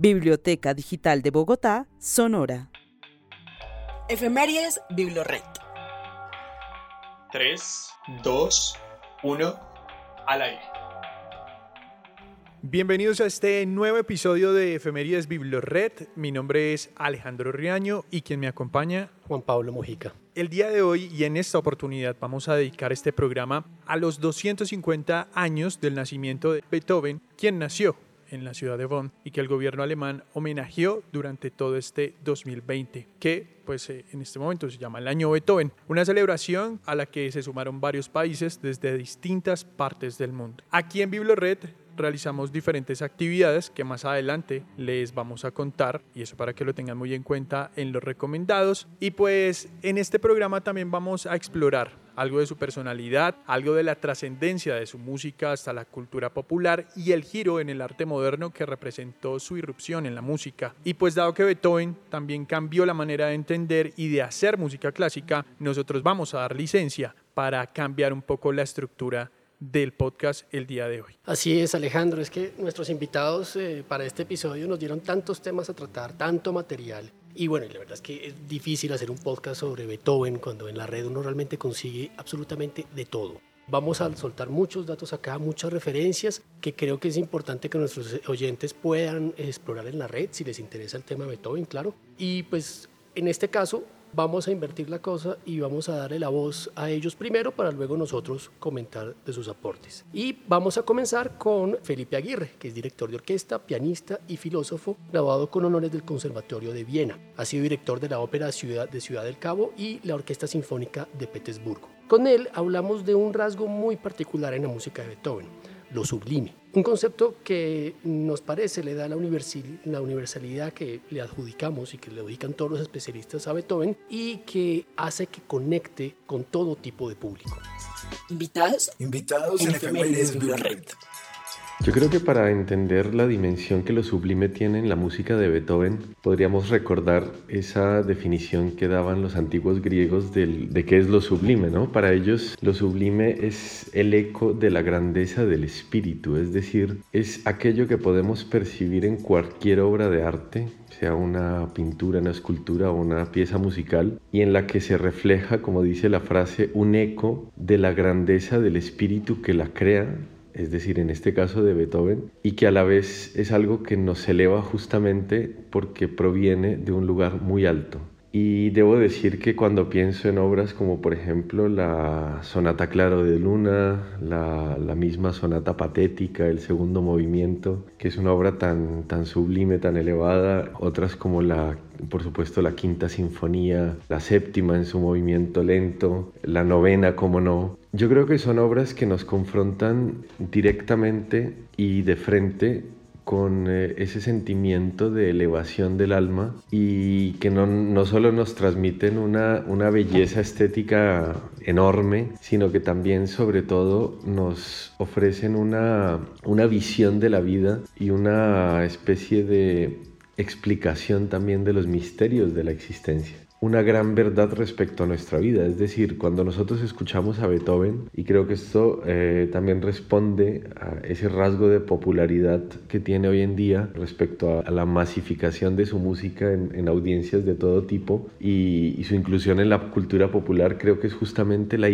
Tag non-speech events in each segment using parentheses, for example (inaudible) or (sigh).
Biblioteca Digital de Bogotá, Sonora. Efemérides Biblored. 3, 2, 1, al aire. Bienvenidos a este nuevo episodio de Efemérides Biblored. Mi nombre es Alejandro Riaño y quien me acompaña, Juan Pablo Mojica. El día de hoy y en esta oportunidad vamos a dedicar este programa a los 250 años del nacimiento de Beethoven, quien nació en la ciudad de Bonn y que el gobierno alemán homenajeó durante todo este 2020, que pues eh, en este momento se llama el Año Beethoven, una celebración a la que se sumaron varios países desde distintas partes del mundo. Aquí en Biblored realizamos diferentes actividades que más adelante les vamos a contar y eso para que lo tengan muy en cuenta en los recomendados y pues en este programa también vamos a explorar algo de su personalidad, algo de la trascendencia de su música hasta la cultura popular y el giro en el arte moderno que representó su irrupción en la música. Y pues dado que Beethoven también cambió la manera de entender y de hacer música clásica, nosotros vamos a dar licencia para cambiar un poco la estructura del podcast el día de hoy. Así es, Alejandro, es que nuestros invitados eh, para este episodio nos dieron tantos temas a tratar, tanto material. Y bueno, la verdad es que es difícil hacer un podcast sobre Beethoven cuando en la red uno realmente consigue absolutamente de todo. Vamos a soltar muchos datos acá, muchas referencias que creo que es importante que nuestros oyentes puedan explorar en la red si les interesa el tema de Beethoven, claro. Y pues en este caso vamos a invertir la cosa y vamos a darle la voz a ellos primero para luego nosotros comentar de sus aportes. Y vamos a comenzar con Felipe Aguirre, que es director de orquesta, pianista y filósofo, graduado con honores del Conservatorio de Viena. Ha sido director de la Ópera Ciudad de Ciudad del Cabo y la Orquesta Sinfónica de Petersburgo. Con él hablamos de un rasgo muy particular en la música de Beethoven, lo sublime. Un concepto que nos parece le da la, la, universalidad que le adjudicamos y que le adjudican todos los especialistas a Beethoven y que hace que conecte con todo tipo de público. Invitados. Invitados en, en Red. Yo creo que para entender la dimensión que lo sublime tiene en la música de Beethoven, podríamos recordar esa definición que daban los antiguos griegos de qué es lo sublime, ¿no? Para ellos lo sublime es el eco de la grandeza del espíritu, es decir, es aquello que podemos percibir en cualquier obra de arte, sea una pintura, una escultura o una pieza musical, y en la que se refleja, como dice la frase, un eco de la grandeza del espíritu que la crea es decir, en este caso de Beethoven, y que a la vez es algo que nos eleva justamente porque proviene de un lugar muy alto. Y debo decir que cuando pienso en obras como por ejemplo la Sonata Claro de Luna, la, la, misma Sonata Patética, el segundo movimiento, que es una obra tan, tan sublime, tan elevada, otras como la, por supuesto la Quinta Sinfonía, la séptima en su movimiento lento, la novena, como no. Yo creo que son obras que nos confrontan directamente y de frente con eh, ese sentimiento de elevación del alma y que no, no solo nos transmiten una, una, belleza estética enorme, sino que también sobre todo nos ofrecen una, una visión de la vida y una especie de explicación también de los misterios de la existencia una gran verdad respecto a nuestra vida. Es decir, cuando nosotros escuchamos a Beethoven, y creo que esto eh, también responde a ese rasgo de popularidad que tiene hoy en día respecto a, la masificación de su música en, audiencias de todo tipo y, su inclusión en la cultura popular, creo que es justamente la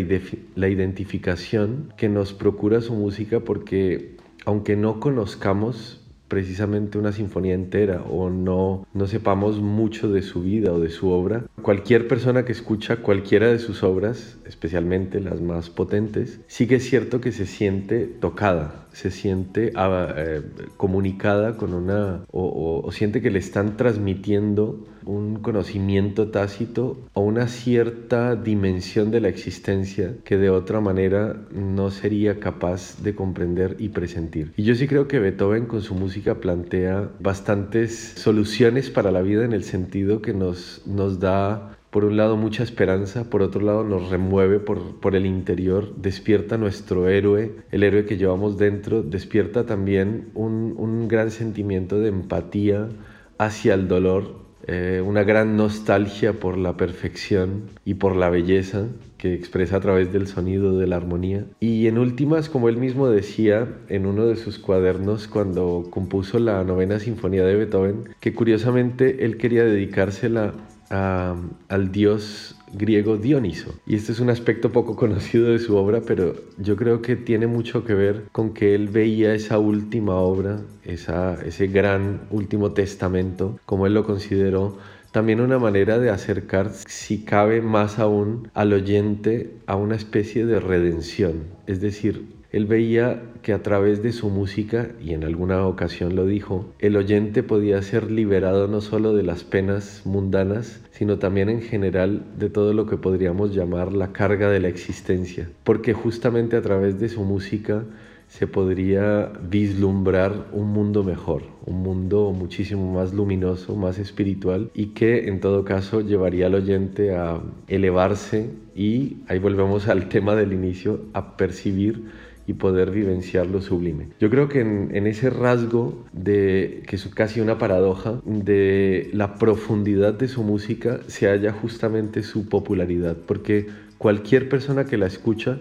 identificación que nos procura su música porque aunque no conozcamos precisamente una sinfonía entera o no, no sepamos mucho de su vida o de su obra, cualquier persona que escucha cualquiera de sus obras, especialmente las más potentes, sí que es cierto que se siente tocada, se siente ah, eh, comunicada con una o, siente que le están transmitiendo un conocimiento tácito o una cierta dimensión de la existencia que de otra manera no sería capaz de comprender y presentir. Y yo sí creo que Beethoven con su música plantea bastantes soluciones para la vida en el sentido que nos, nos da por un lado mucha esperanza, por otro lado nos remueve por, por, el interior, despierta nuestro héroe, el héroe que llevamos dentro, despierta también un, un gran sentimiento de empatía hacia el dolor eh, una gran nostalgia por la perfección y por la belleza que expresa a través del sonido, de la armonía. Y en últimas, como él mismo decía en uno de sus cuadernos cuando compuso la novena sinfonía de Beethoven, que curiosamente él quería dedicársela al dios griego Dioniso. Y este es un aspecto poco (laughs) conocido de su obra, pero yo creo que tiene mucho que ver con que él veía esa última obra, esa, ese gran último testamento, como él lo consideró, también una manera de acercar, si cabe más aún, al oyente a una especie de redención. Es decir, él veía que a través de su música, y en alguna ocasión lo dijo, el oyente podía ser liberado no solo de las penas mundanas, sino también en general de todo lo que podríamos llamar la carga de la existencia, porque justamente a través de su música se podría vislumbrar un mundo mejor, un mundo muchísimo más luminoso, más espiritual y que en todo caso llevaría al oyente a elevarse. Y ahí volvemos al (laughs) tema del inicio, a percibir y poder vivenciar lo sublime. Yo creo que en, ese rasgo de, que es casi una paradoja, de la profundidad de su música se halla justamente su popularidad, porque cualquier persona que la escucha,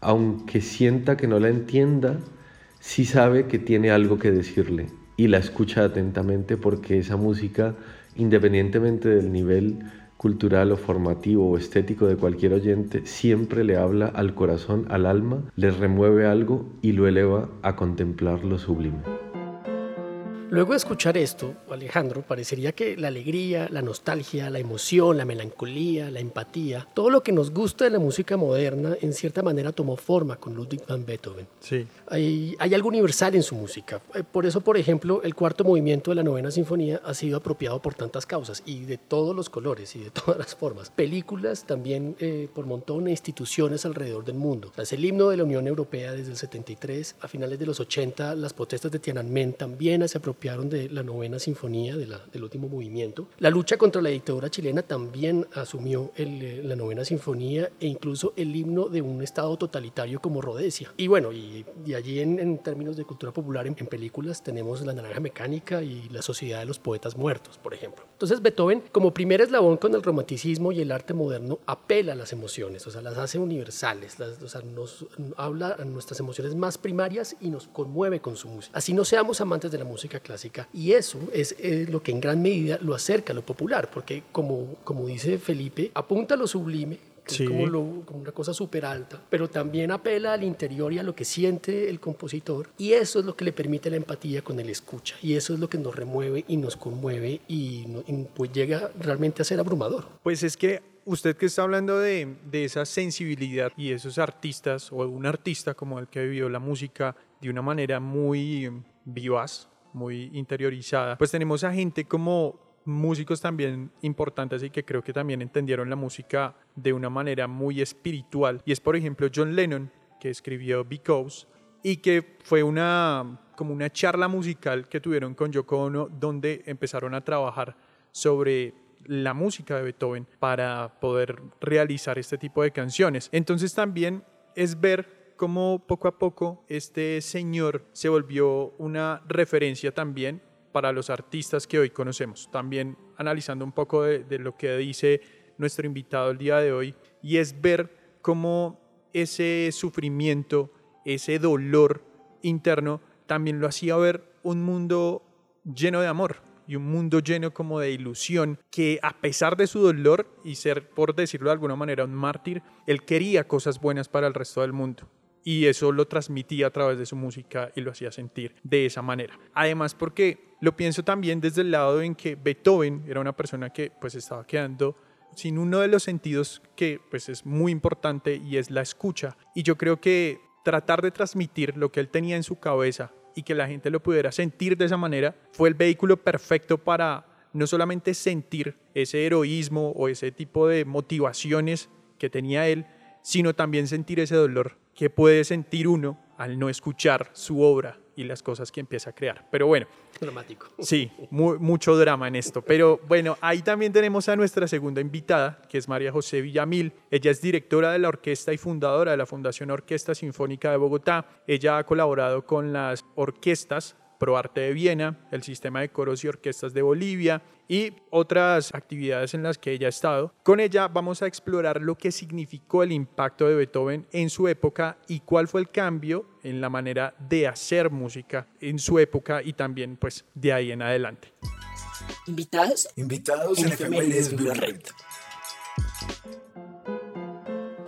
aunque sienta que no la entienda, sí sabe que tiene algo que decirle y la escucha atentamente porque esa música, independientemente del nivel cultural o formativo o estético de cualquier oyente siempre le habla al corazón, al alma, le remueve algo y lo eleva a contemplar lo sublime. Luego de escuchar esto, Alejandro, parecería que la alegría, la nostalgia, la emoción, la melancolía, la empatía, todo lo que nos gusta de la música moderna, en cierta manera tomó forma con Ludwig van Beethoven. Sí. Hay, hay algo universal en su música. Eh, por eso, por ejemplo, el cuarto movimiento de la novena sinfonía ha sido apropiado por tantas causas y de todos los colores y de (laughs) todas las formas. Películas también eh, por montón de instituciones alrededor del mundo. es el himno de la Unión Europea desde el 73. A finales de los 80, las protestas de Tiananmen también se apropiaron de la novena sinfonía de la, del último movimiento. La lucha contra la dictadura chilena también asumió el, eh, la novena sinfonía e incluso el himno de un estado totalitario como Rhodesia. Y bueno, y, y allí en, en, términos de cultura popular, en, en, películas tenemos La Naranja Mecánica y La Sociedad de los Poetas Muertos, por ejemplo. Entonces Beethoven, como primer eslabón con el romanticismo y el arte moderno, apela a las emociones, o sea, las hace universales, las, o sea, nos habla a nuestras emociones más primarias y nos conmueve con su música. Así no seamos amantes de la música clásica. Y eso es, lo que en gran medida lo acerca a lo popular, porque como, como dice Felipe, apunta a lo sublime, es como, lo, como, una cosa súper alta, pero también apela al interior y a lo que siente el compositor, y eso es lo que le permite la empatía con el escucha, y eso es lo que nos remueve y nos conmueve y, y pues llega realmente a ser abrumador. Pues es que usted que está hablando de, de, esa sensibilidad y esos artistas, o un artista como el que vivió la música de una manera muy vivaz, muy interiorizada, pues tenemos a gente como músicos también importantes y que creo que también entendieron la música de una manera muy espiritual. Y es por ejemplo John Lennon, que escribió Because, y que fue una como una charla musical que tuvieron con Yoko Ono donde empezaron a trabajar sobre la música de Beethoven para poder realizar este tipo de canciones. Entonces también es ver cómo poco a poco este señor se volvió una referencia también para los artistas que hoy conocemos. También analizando un poco de, de, lo que dice nuestro invitado el día de hoy, y es ver cómo ese sufrimiento, ese dolor interno, también lo hacía ver un mundo lleno de amor y un mundo lleno como de ilusión, que a pesar de su dolor y ser, por decirlo de alguna manera, un mártir, él quería cosas buenas para el resto del mundo y eso lo transmitía a través de su música y lo hacía sentir de esa manera. Además porque lo pienso también desde el lado en que Beethoven era una persona que pues estaba quedando sin uno de los sentidos que pues es muy importante y es la escucha y yo creo que tratar de transmitir lo que él tenía en su cabeza y que la gente lo pudiera sentir de esa manera fue el vehículo perfecto para no solamente sentir ese heroísmo o ese tipo de motivaciones que tenía él, sino también sentir ese dolor que puede sentir uno al no escuchar su obra y las cosas que empieza a crear. Pero bueno. Dramático. Sí, mucho drama en esto. Pero bueno, ahí también tenemos a nuestra segunda invitada, que es María José Villamil. Ella es directora de la orquesta y fundadora de la Fundación Orquesta Sinfónica de Bogotá. Ella ha colaborado con las orquestas ProArte de Viena, el sistema de coros y orquestas de Bolivia y otras actividades en las que ella ha estado. Con ella vamos a explorar lo que significó el impacto de Beethoven en su época y cuál fue el cambio en la manera de hacer música en su época y también pues de ahí en adelante. Invitados. Invitados en, en Red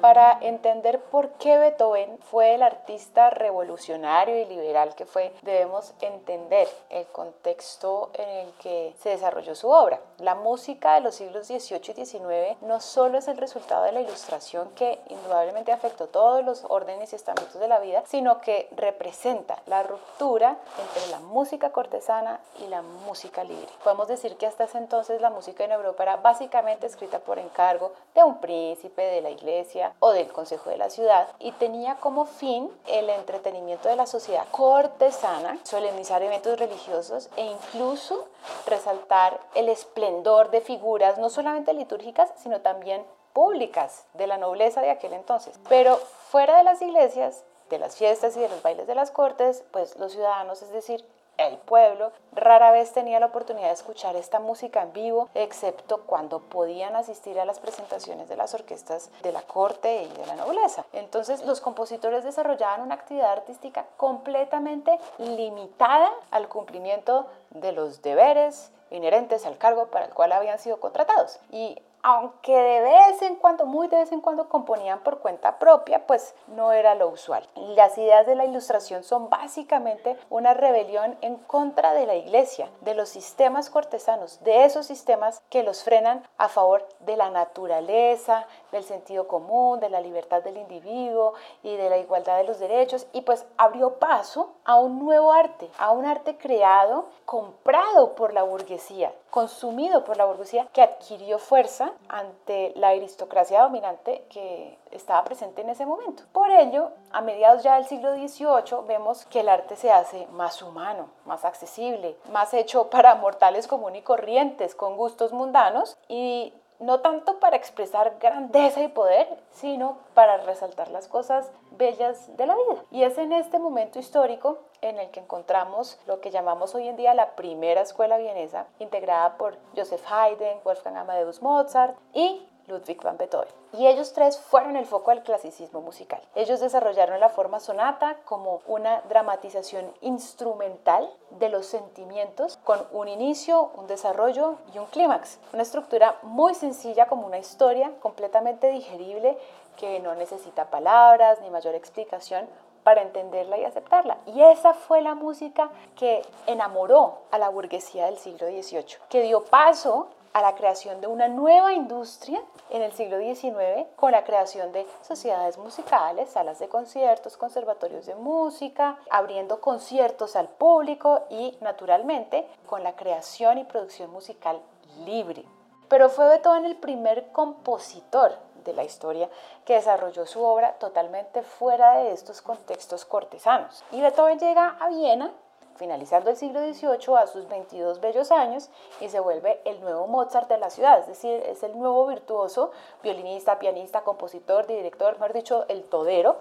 para entender por qué Beethoven fue el artista revolucionario y liberal que fue, debemos entender el contexto en el que se desarrolló su obra. La música de los siglos XVIII y XIX no solo es el resultado de la ilustración que indudablemente afectó todos los órdenes y estamentos de la vida, sino que representa la ruptura entre la música cortesana y la música libre. Podemos decir que hasta ese entonces la música en Europa era básicamente escrita por encargo de un príncipe, de la iglesia, o del Consejo de la Ciudad y tenía como fin el entretenimiento de la sociedad cortesana, solemnizar eventos religiosos e incluso resaltar el esplendor de figuras no solamente litúrgicas, sino también públicas de la nobleza de aquel entonces. Pero fuera de las iglesias, de las fiestas y de los bailes de las cortes, pues los ciudadanos, es decir, el pueblo rara vez tenía la oportunidad de escuchar esta música en vivo, excepto cuando podían asistir a las presentaciones de las orquestas de la corte y de la nobleza. Entonces los compositores desarrollaban una actividad artística completamente limitada al cumplimiento de los deberes inherentes al cargo para el cual habían sido contratados. Y aunque de vez en cuando, muy de vez en cuando componían por cuenta propia, pues no era lo usual. Las ideas de la ilustración son básicamente una rebelión en contra de la iglesia, de los sistemas cortesanos, de esos sistemas que los frenan a favor de la naturaleza, del sentido común, de la libertad del individuo y de la igualdad de los derechos, y pues abrió paso a un nuevo arte, a un arte creado, comprado por la burguesía, consumido por la burguesía, que adquirió fuerza ante la aristocracia dominante que estaba presente en ese momento. Por ello, a mediados ya del siglo XVIII vemos que el arte se hace más humano, más accesible, más hecho (laughs) para mortales comunes y corrientes, con gustos mundanos y no tanto para expresar grandeza y poder, sino para resaltar las cosas bellas de la vida. Y es en este momento histórico en el que encontramos lo que llamamos hoy en día la primera escuela vienesa, integrada por Joseph Haydn, Wolfgang Amadeus Mozart y Ludwig van Beethoven. Y ellos tres fueron el foco del clasicismo musical. Ellos desarrollaron la forma sonata como una dramatización instrumental de los sentimientos con un inicio, un desarrollo y un clímax. Una estructura muy sencilla como una historia completamente digerible que no necesita palabras ni mayor explicación para entenderla y aceptarla. Y esa fue la música que enamoró a la burguesía del siglo XVIII, que dio paso a la creación de una nueva industria en el siglo XIX con la creación de sociedades musicales, salas de conciertos, conservatorios de música, abriendo conciertos al público y naturalmente con la creación y producción musical libre. Pero fue Beethoven el primer compositor de la historia que desarrolló su obra totalmente fuera de estos contextos cortesanos. Y Beethoven llega a Viena finalizando el siglo XVIII a sus 22 bellos años y se vuelve el nuevo Mozart de la ciudad, es decir, es el nuevo virtuoso, violinista, pianista, compositor, director, mejor dicho, el todero,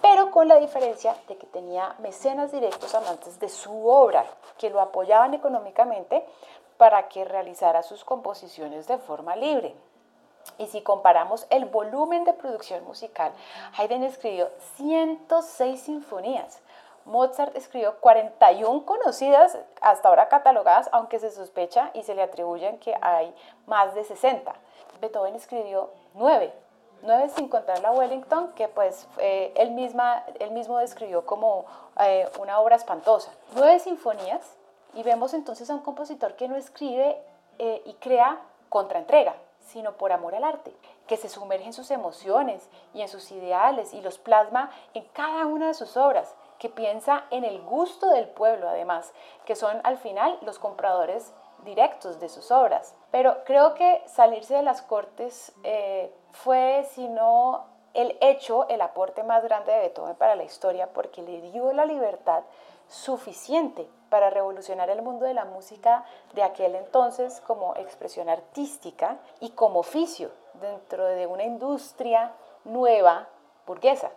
pero con la diferencia de que tenía mecenas directos amantes de su obra, que lo apoyaban económicamente para que realizara sus composiciones de forma libre. Y si comparamos el volumen de producción musical, Haydn escribió 106 sinfonías, Mozart escribió 41 conocidas, hasta ahora catalogadas, aunque se sospecha y se le atribuyen que hay más de 60. Beethoven escribió 9, 9 sin contar la Wellington, que pues eh, él, misma, él mismo describió como eh, una obra espantosa. 9 sinfonías y vemos entonces a un compositor que no escribe eh, y crea contraentrega, sino por amor al arte, que se sumerge en sus emociones y en sus ideales y los plasma en cada una de sus obras que piensa en el gusto del pueblo además, que son al final los compradores directos de sus obras. Pero creo que salirse de las cortes eh, fue, si no el hecho, el aporte más grande de Beethoven para la historia, porque le dio la libertad suficiente para revolucionar el mundo de la música de aquel entonces como expresión artística y como oficio dentro de una industria nueva burguesa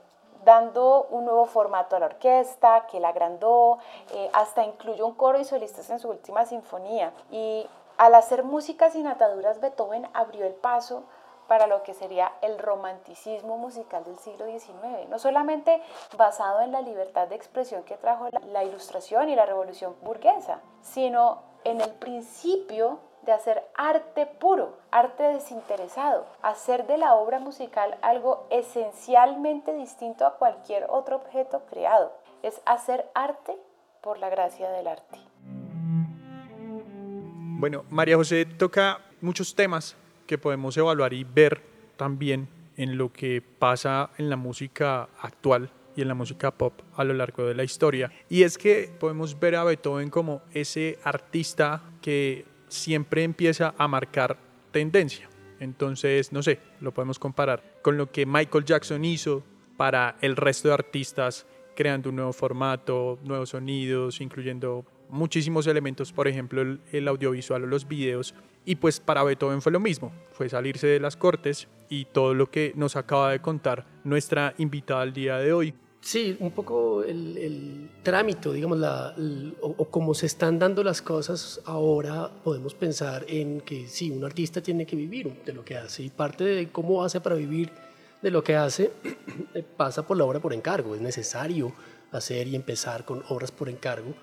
dando un nuevo formato a la orquesta, que la agrandó, eh, hasta incluyó un coro y solistas en su última sinfonía. Y al hacer música sin ataduras, Beethoven abrió el paso para lo que sería el romanticismo musical del siglo XIX, no solamente basado en la libertad de expresión que trajo la, ilustración y la revolución burguesa, sino en el principio de hacer arte puro, arte desinteresado, hacer de la obra musical algo esencialmente distinto a cualquier otro objeto creado. Es hacer arte por la gracia del arte. Bueno, María José toca muchos temas que podemos evaluar y ver también en lo que pasa en la música actual y en la música pop a lo largo de la historia. Y es que podemos ver a Beethoven como ese artista que siempre empieza a marcar tendencia. Entonces, no sé, lo podemos comparar con lo que Michael Jackson hizo para el resto de artistas, creando un nuevo formato, nuevos sonidos, incluyendo muchísimos elementos, por ejemplo, el, audiovisual o los videos. Y pues para Beethoven fue lo mismo, fue salirse de las cortes y todo lo que nos acaba de contar nuestra invitada al día de hoy. Sí, un poco el, trámite, digamos, la, o, como se están dando las cosas ahora, podemos pensar en que sí, un artista tiene que vivir de lo que hace y parte de cómo hace para vivir de lo que hace (clears throat) pasa por la obra por encargo. Es necesario hacer y empezar con obras por encargo.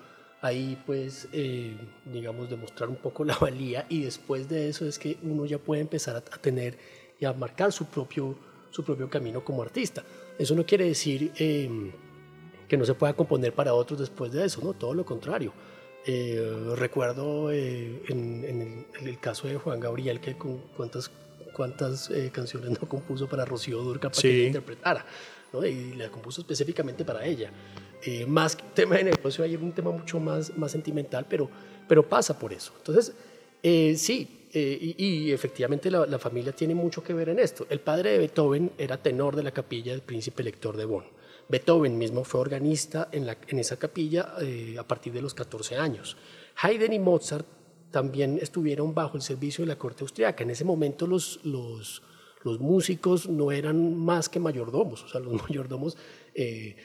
Ahí pues, eh, digamos, demostrar un poco (laughs) la valía y después de eso es que uno ya puede empezar a, a tener y a marcar su propio, su propio camino como artista. Eso no quiere decir em, que no se pueda componer para otros después de eso, ¿no? Todo lo contrario. Eh, recuerdo eh, en, el, caso de Juan Gabriel que con cuántas, cuántas eh, canciones no compuso para Rocío Durca para que ella interpretara, ¿no? y la compuso específicamente para ella. Más tema de negocio, hay un tema mucho más, más sentimental, pero, pero pasa por eso. Entonces, sí, eh, y, efectivamente la, familia tiene mucho que ver en esto. El padre de Beethoven era tenor de la capilla del príncipe elector de Bonn. Beethoven mismo fue organista en, la, en esa capilla eh, a partir de los 14 años. Haydn y Mozart también estuvieron bajo el servicio de la corte austriaca. En ese momento los, los, los músicos no eran más que mayordomos, o sea, los (laughs) mayordomos eh,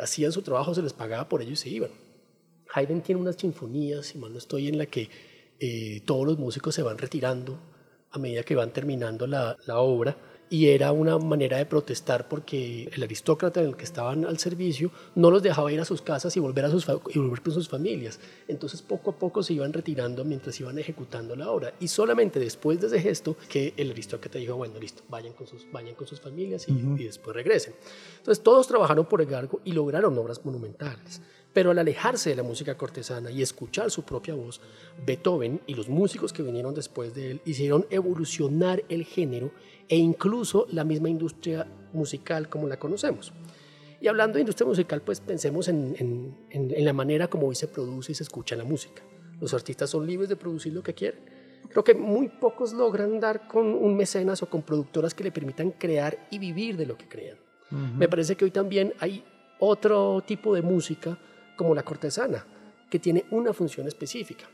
hacían su trabajo, se les pagaba por ello y se iban. Haydn tiene unas sinfonías, si mal no estoy, en la que eh, todos los músicos se van retirando a medida que van terminando la, obra y era una manera de protestar porque el aristócrata en el que estaban al servicio no los dejaba ir a sus casas y volver, a sus, y volver con sus familias. Entonces poco a poco se iban retirando mientras iban ejecutando la obra y solamente después de ese gesto que el aristócrata dijo, bueno, listo, vayan con sus, vayan con sus familias y, y después regresen. Entonces todos trabajaron por el cargo y lograron obras monumentales. Pero al alejarse de la música cortesana y escuchar su propia voz, Beethoven y los músicos que vinieron después de él hicieron evolucionar el género e incluso la misma industria musical como la conocemos. Y hablando de industria musical, pues pensemos en, la manera como hoy se produce y se escucha la música. Los artistas son libres de producir lo que quieren. Creo que muy pocos logran dar con un mecenas o con productoras que le permitan crear y vivir de lo que crean. Me parece que hoy también hay otro tipo de música como la cortesana, que tiene una función específica.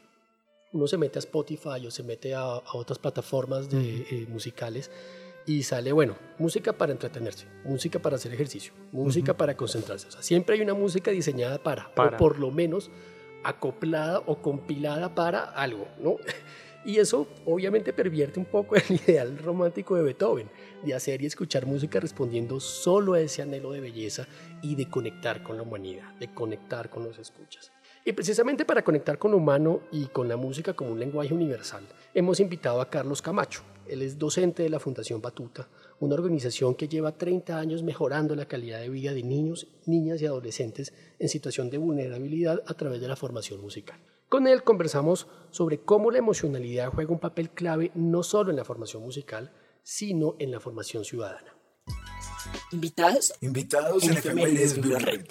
Uno se mete a Spotify o se mete a, otras plataformas de, eh, musicales y sale, bueno, música para entretenerse, música para hacer ejercicio, música para concentrarse. O sea, siempre hay una música diseñada para, para, o por lo menos acoplada o compilada para algo, ¿no? (laughs) Y eso obviamente pervierte un poco (laughs) el ideal romántico de Beethoven, de hacer y escuchar música respondiendo solo a ese anhelo de belleza y de conectar con la humanidad, de conectar con los escuchas. Y precisamente para conectar con lo humano y con la música como un lenguaje universal, hemos invitado a Carlos Camacho. Él es docente de la Fundación Batuta, una organización que lleva 30 años mejorando la calidad de vida de niños, niñas y adolescentes en situación de vulnerabilidad a través de la formación musical. Con él conversamos sobre cómo la emocionalidad juega un papel clave no solo en la formación musical, sino en la formación ciudadana. Invitados, invitados en, en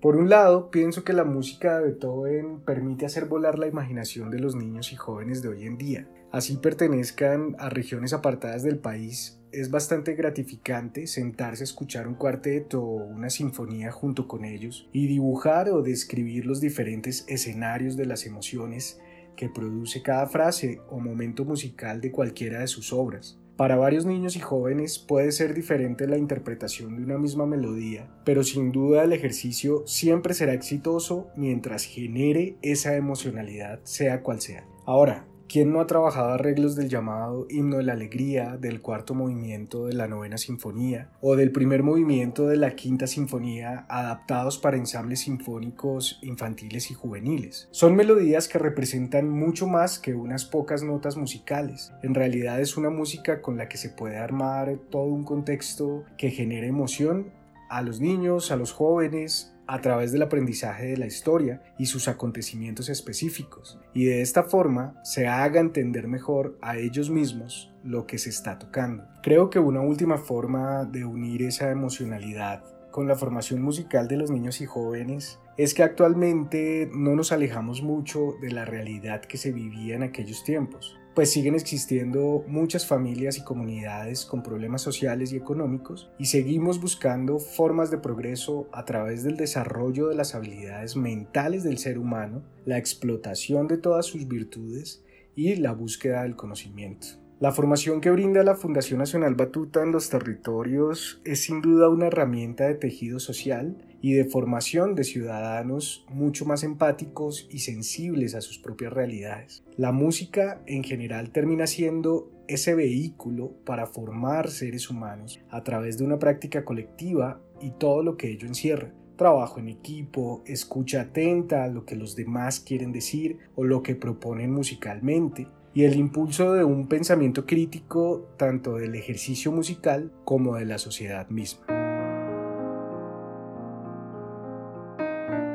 Por un lado, pienso que la música de Beethoven permite hacer volar la imaginación de los niños y jóvenes de hoy en día. Así pertenezcan a regiones apartadas del país es bastante gratificante sentarse a escuchar un cuarteto o una sinfonía junto con ellos y dibujar o describir los diferentes escenarios de las emociones que produce cada frase o momento musical de cualquiera de sus obras. Para varios niños y jóvenes puede ser diferente la interpretación de una misma melodía, pero sin duda el ejercicio siempre será exitoso mientras genere esa emocionalidad, sea cual sea. Ahora, ¿Quién no ha trabajado arreglos del llamado Himno de la Alegría, del cuarto movimiento de la novena sinfonía o del primer movimiento de la quinta sinfonía adaptados para ensambles sinfónicos infantiles y juveniles? Son melodías que representan mucho más que unas pocas notas musicales. En realidad es una música con la que se puede armar todo un contexto que genere emoción a los niños, a los jóvenes, a través del aprendizaje de la historia y sus acontecimientos específicos, y de esta forma se haga entender mejor a ellos mismos lo que se está tocando. Creo que una última forma de unir esa emocionalidad con la formación musical de los niños y jóvenes es que actualmente no nos alejamos mucho de la realidad que se vivía en aquellos tiempos pues siguen existiendo muchas familias y comunidades con problemas sociales y económicos y seguimos buscando formas de progreso a través del desarrollo de las habilidades mentales del ser humano, la explotación de todas sus virtudes y la búsqueda del conocimiento. La formación que brinda la Fundación Nacional Batuta en los territorios es sin duda una herramienta de tejido social y de formación de ciudadanos mucho más empáticos y sensibles a sus propias realidades. La música en general termina siendo ese vehículo para formar seres humanos a través de una práctica colectiva y todo lo que ello encierra trabajo en equipo, escucha atenta a lo que los demás quieren decir o lo que proponen musicalmente, y el impulso de un pensamiento crítico tanto del ejercicio musical como de la sociedad misma.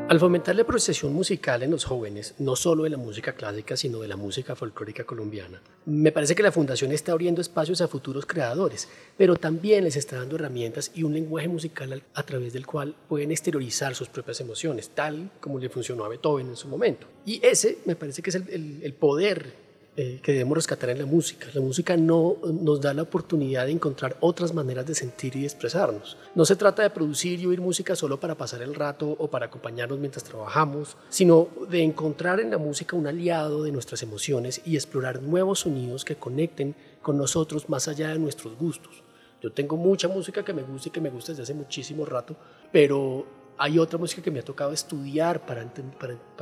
Al fomentar la apreciación musical en los jóvenes, no solo de la música clásica, sino de la música folclórica colombiana, me parece que la Fundación está abriendo espacios a futuros creadores, pero también les está dando herramientas y un lenguaje musical a través del cual pueden exteriorizar sus propias emociones, tal como le funcionó a Beethoven en su momento. Y ese me parece que es el poder eh, que debemos rescatar en la música. La música no nos da la oportunidad de encontrar otras maneras de sentir y expresarnos. No se trata de producir y oír música solo para pasar el rato o para acompañarnos mientras trabajamos, sino de encontrar en la música un aliado de nuestras emociones y explorar nuevos sonidos que conecten con nosotros más allá de nuestros gustos. Yo tengo mucha música que me gusta y que me gusta desde hace muchísimo rato, pero hay otra música que me ha tocado estudiar para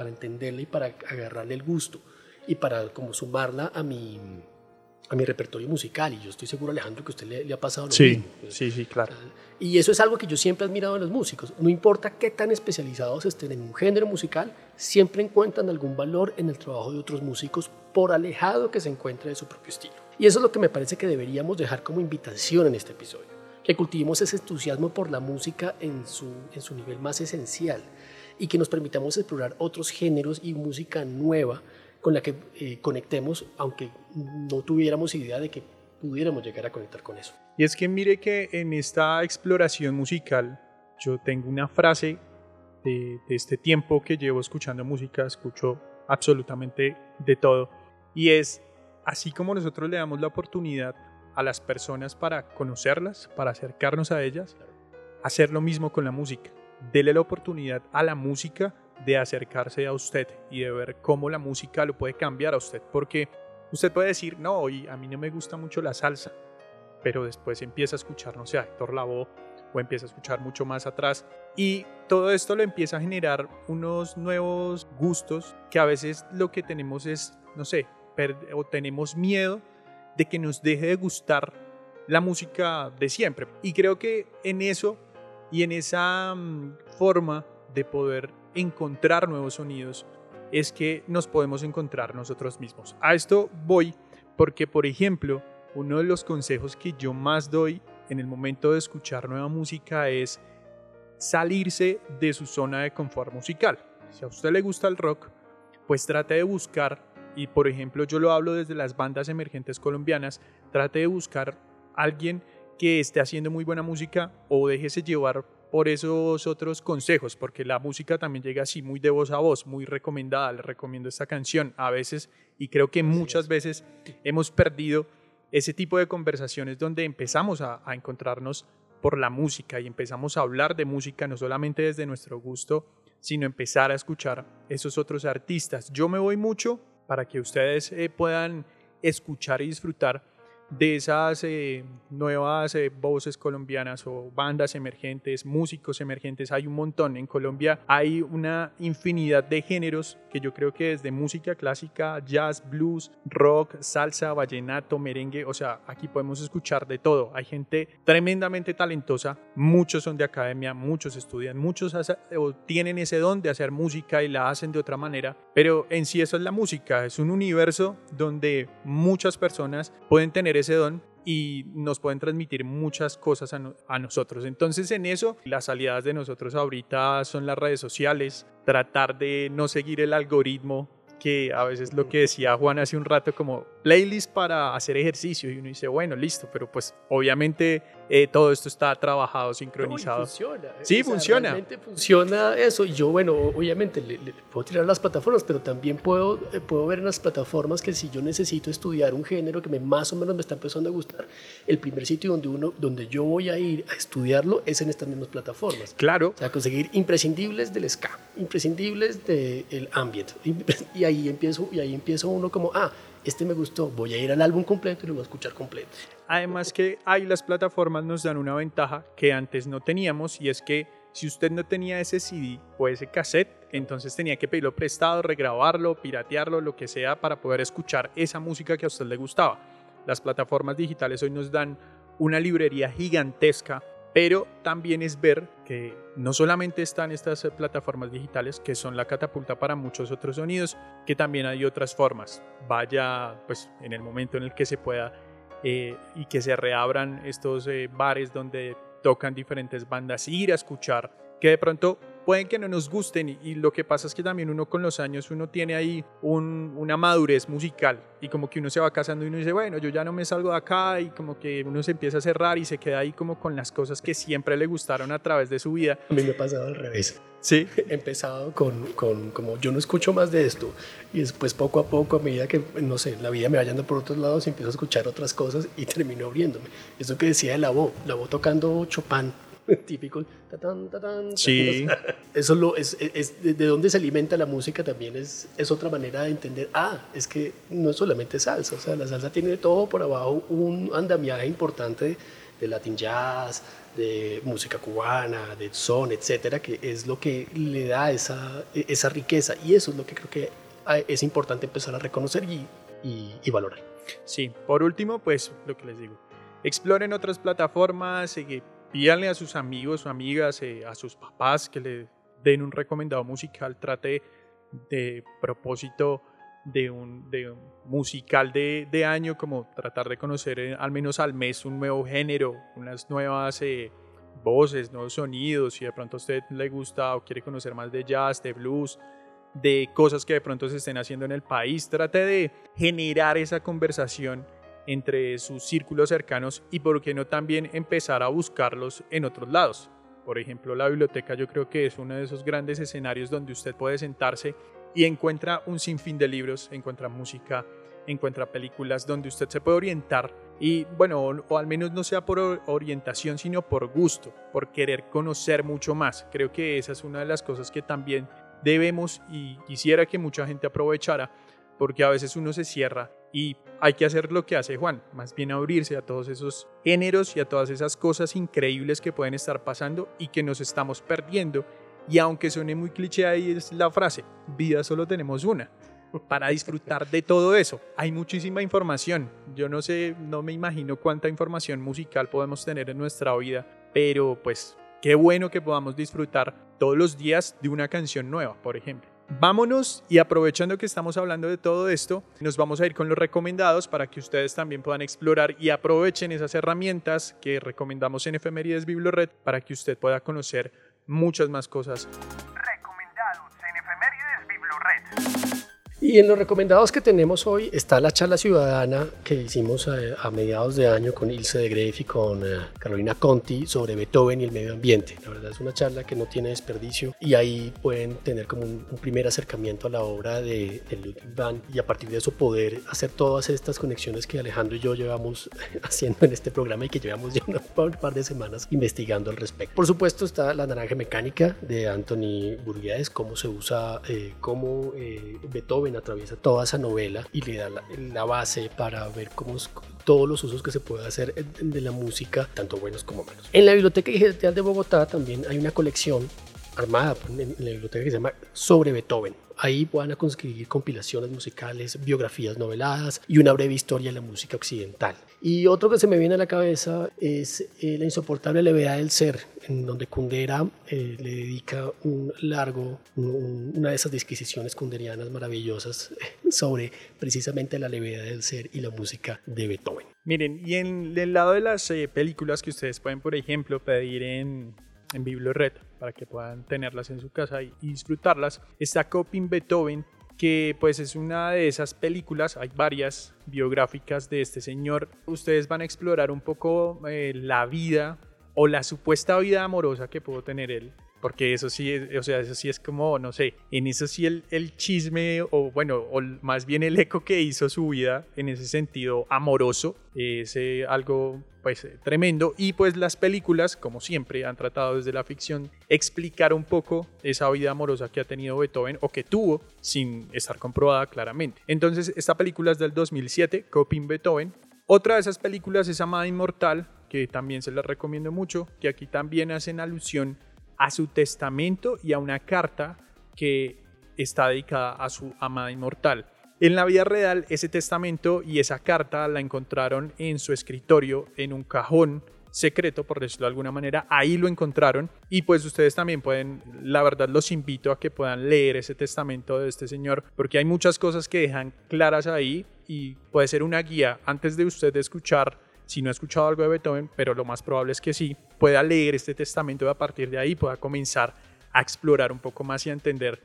entenderla y para agarrarle el gusto y para como sumarla a mi, a mi repertorio musical. Y yo estoy seguro, Alejandro, que a usted le, ha pasado lo sí, mismo. Sí, sí, claro. Y eso es algo que yo siempre he admirado en los músicos. No importa qué tan especializados estén en un género musical, siempre encuentran algún valor en el trabajo de otros músicos, por alejado que se encuentre de su propio estilo. Y eso es lo que me parece que deberíamos dejar como invitación en este episodio. Que cultivemos ese entusiasmo por la música en su, en su nivel más esencial y que nos permitamos explorar otros géneros y música nueva con la que eh, conectemos, aunque no tuviéramos idea de que pudiéramos llegar a conectar con eso. Y es que mire que en esta exploración musical yo tengo una frase de, de este tiempo que llevo escuchando música, escucho absolutamente de todo, y es así como nosotros le damos la oportunidad a las personas para conocerlas, para acercarnos a ellas, hacer lo mismo con la música. Dele la oportunidad a la música de acercarse a usted y de ver cómo la música lo puede cambiar a usted. Porque usted puede decir, no, hoy a mí no me gusta mucho la salsa, pero después empieza a escuchar, no sé, a Héctor Lavoe o empieza a escuchar mucho más atrás. Y todo esto le empieza a generar unos nuevos gustos que a veces lo que tenemos es, no sé, o tenemos miedo de que nos deje de gustar la música de siempre. Y creo que en eso y en esa mm, forma de poder encontrar nuevos sonidos es que nos podemos encontrar nosotros mismos. A esto voy porque, por ejemplo, uno de los consejos que yo más doy en el momento de escuchar nueva música es salirse de su zona de confort musical. Si a usted le gusta el rock, pues trate de buscar, y por ejemplo yo lo hablo desde las bandas emergentes colombianas, trate de buscar alguien que esté haciendo muy buena música o déjese llevar por esos otros consejos, porque la música también llega así muy de voz a voz, muy recomendada, le recomiendo esta canción a veces y creo que muchas veces hemos perdido ese tipo de conversaciones donde empezamos a, a encontrarnos por la música y empezamos a hablar de música no solamente desde nuestro gusto, sino empezar a escuchar esos otros artistas. Yo me voy mucho para que ustedes eh, puedan escuchar y disfrutar de esas eh, nuevas eh, voces colombianas o bandas emergentes, músicos emergentes, hay un montón. En Colombia hay una infinidad de géneros que yo creo que desde música clásica, jazz, blues, rock, salsa, vallenato, merengue, o sea, aquí podemos escuchar de todo. Hay gente tremendamente talentosa, muchos son de academia, muchos estudian, muchos tienen ese don de hacer música y la hacen de otra manera, pero en sí eso es la música, es un universo donde muchas personas pueden tener ese don y nos pueden transmitir muchas cosas a, nosotros. Entonces en eso las aliadas de nosotros ahorita son las redes sociales, tratar de no seguir el algoritmo que a veces lo que decía Juan hace un rato como playlist para hacer ejercicio y uno dice, bueno, listo, pero pues obviamente eh, todo esto está trabajado, sincronizado. funciona. Sí, funciona. Realmente funciona eso. Y yo, bueno, obviamente le, puedo tirar las plataformas, pero también puedo, eh, puedo ver en las plataformas que si yo necesito estudiar un género que me, más o menos me está empezando a gustar, el primer sitio donde, uno, donde yo voy a ir a estudiarlo es en estas mismas plataformas. Claro. O sea, conseguir imprescindibles del ska, imprescindibles del ambient. Y (laughs) ahí empiezo, y ahí empiezo uno como, ah, este me gustó, voy a ir al álbum completo y lo voy a escuchar completo. Además que ahí las plataformas nos dan una ventaja que antes no teníamos y es que si usted no tenía ese CD o ese cassette, entonces tenía que pedirlo prestado, regrabarlo, piratearlo, lo que sea para poder escuchar esa música que a usted le gustaba. Las plataformas digitales hoy nos dan una librería gigantesca pero también es ver que no solamente están estas plataformas digitales que son la catapulta para muchos otros sonidos, que también hay otras formas. Vaya, pues en el momento en el que se pueda eh, y que se reabran estos eh, bares donde tocan diferentes bandas, ir a escuchar, que de pronto pueden que no nos gusten y, lo que pasa es que también uno con los años uno tiene ahí una madurez musical y como que uno se va casando y uno dice, bueno, yo ya no me salgo de acá y como que uno se empieza a cerrar y se queda ahí como con las cosas que siempre le gustaron a través de su vida. A mí me ha pasado al revés. Sí. (laughs) He empezado con, con, como yo no escucho más de esto y después poco a poco a medida que, no sé, la vida me va yendo por otros lados empiezo a escuchar otras cosas y (laughs) termino abriéndome. Eso que decía de la voz, la voz tocando Chopin (laughs) típico. sí. (laughs) Eso lo, es, es, de dónde se alimenta la música también es, es otra manera de entender. Ah, es que no es solamente salsa, o sea, la salsa tiene todo por abajo un andamiaje importante de latin jazz, de música cubana, de son, etcétera, que es lo que le da esa, esa riqueza. Y eso es lo que creo que es importante empezar a reconocer y, y, y valorar. Sí, por último, pues lo que les digo, exploren otras plataformas, pídanle a sus amigos o amigas, eh, a sus papás que le den un recomendado musical, trate de propósito de un, de musical de, de, año, como tratar de conocer eh, al menos al mes un nuevo género, unas nuevas eh, voces, nuevos sonidos, si de pronto a usted le gusta o quiere conocer más de jazz, de blues, de cosas que de pronto se estén haciendo en el país, trate de generar esa conversación entre sus círculos cercanos y por qué no también empezar a buscarlos en otros lados. Por ejemplo, la biblioteca yo creo que es uno de esos grandes escenarios donde usted puede sentarse y encuentra un sinfín de libros, encuentra música, encuentra películas donde usted se puede orientar y bueno, o, al menos no sea por orientación, sino por gusto, por querer conocer mucho más. Creo que esa es una de las cosas que también debemos y quisiera que mucha gente aprovechara, porque a veces uno se cierra y hay que hacer lo que hace Juan, más bien abrirse a todos esos géneros y a todas esas cosas increíbles que pueden estar pasando y que nos estamos perdiendo. Y aunque suene muy cliché ahí es la frase, vida solo tenemos una. Para disfrutar de todo eso, hay muchísima información. Yo no sé, no me imagino cuánta información musical podemos tener en nuestra vida, pero pues qué bueno que podamos disfrutar todos los días de una canción nueva, por ejemplo. Vámonos y aprovechando que estamos hablando de todo esto, nos vamos a ir con los recomendados para que ustedes también puedan explorar y aprovechen esas herramientas que recomendamos en Efemérides Biblored para que usted pueda conocer muchas más cosas. Y en los recomendados que tenemos hoy está la charla ciudadana que hicimos a, mediados de año con Ilse de Greff y con eh, Carolina Conti sobre Beethoven y el medio ambiente. La verdad es una charla que no tiene desperdicio y ahí pueden tener como un, primer acercamiento a la obra de, de, Ludwig van y a partir de eso poder hacer todas estas conexiones que Alejandro y yo llevamos (laughs) haciendo en este programa y que llevamos ya un par de semanas investigando al respecto. Por supuesto está La Naranja Mecánica de Anthony Burguiades, cómo se usa, eh, cómo eh, Beethoven atraviesa toda esa novela y le da la, base para ver cómo, todos los usos que se puede hacer de la música, tanto buenos como malos. En la Biblioteca Digital de Bogotá también hay una colección armada en la biblioteca que se llama Sobre Beethoven. Ahí van a conseguir compilaciones musicales, biografías noveladas y una breve historia de la música occidental. Y otro que se me viene a la cabeza es eh, La insoportable levedad del ser, en donde Kundera eh, le dedica un largo, una de esas disquisiciones kunderianas maravillosas sobre precisamente la levedad del ser y la música de Beethoven. Miren, y en el lado de las eh, películas que ustedes pueden, por ejemplo, pedir en, en BiblioRed para que puedan tenerlas en su casa y, disfrutarlas, está Coping Beethoven, que pues es una de esas películas, hay varias biográficas de este señor. Ustedes van a explorar un poco eh, la vida o la supuesta vida amorosa que pudo tener él porque eso sí, es, o sea, eso sí es como, no sé, en eso sí el, el chisme, o bueno, o más bien el eco que hizo su vida en ese sentido amoroso, es eh, algo pues tremendo y pues las películas como siempre han tratado desde la ficción explicar un poco esa vida amorosa que ha tenido Beethoven o que tuvo sin estar comprobada claramente. Entonces esta película es del 2007, Coping Beethoven. Otra de esas películas es Amada Inmortal, que también se la recomiendo mucho, que aquí también hacen alusión a su testamento y a una carta que está dedicada a su amada inmortal. En la vida real, ese testamento y esa carta la encontraron en su escritorio, en un cajón secreto, por decirlo de alguna manera. Ahí lo encontraron y pues ustedes también pueden, la verdad los invito a que puedan leer ese testamento de este señor, porque hay muchas cosas que dejan claras ahí y puede ser una guía antes de usted escuchar si no ha escuchado algo de Beethoven, pero lo más probable es que sí, pueda leer este testamento y a partir de ahí pueda comenzar a explorar un poco más y a entender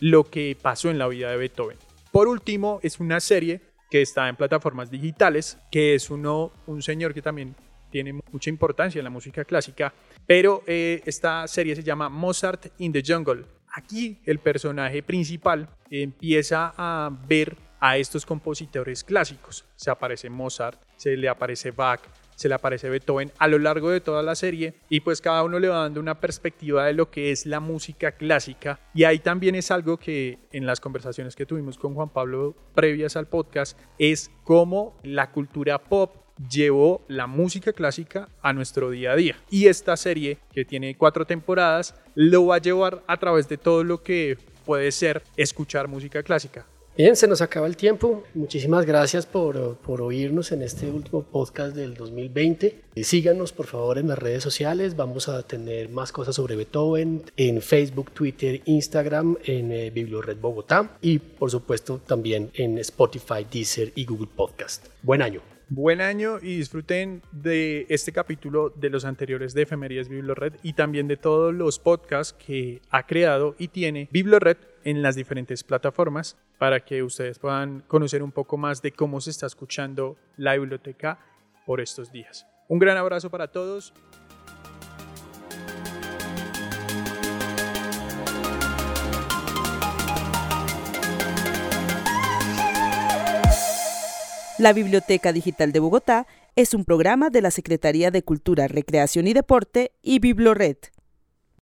lo que pasó en la vida de Beethoven. Por último, es una serie que está en plataformas digitales, que es uno, un señor que también tiene mucha importancia en la música clásica, pero eh, esta serie se llama Mozart in the Jungle. Aquí el personaje principal empieza a ver a estos compositores clásicos. Se aparece Mozart, se le aparece Bach, se le aparece Beethoven a lo largo de toda la serie y pues cada uno le va dando una perspectiva de lo que es la música clásica y ahí también es algo que en las conversaciones que tuvimos con Juan Pablo previas al podcast es cómo la cultura pop llevó la música clásica a nuestro día a día. Y esta serie, que tiene cuatro temporadas, lo va a llevar a través de todo lo que puede ser escuchar música clásica. Bien, se nos acaba el tiempo. Muchísimas gracias por, por oírnos en este último podcast del 2020. Eh, síganos por favor en las redes sociales. Vamos a tener más cosas sobre Beethoven en Facebook, Twitter, Instagram, en eh, Bibliored Bogotá y por supuesto también en Spotify, Deezer y Google Podcast. Buen año. Buen año y disfruten de este capítulo de los anteriores de Efemerías Biblored y también de todos los podcasts que ha creado y tiene Biblored en las diferentes plataformas para que ustedes puedan conocer un poco más de cómo se está escuchando la biblioteca por estos días. Un gran abrazo para todos. La Biblioteca Digital de Bogotá es un programa de la Secretaría de Cultura, Recreación y Deporte y Biblored.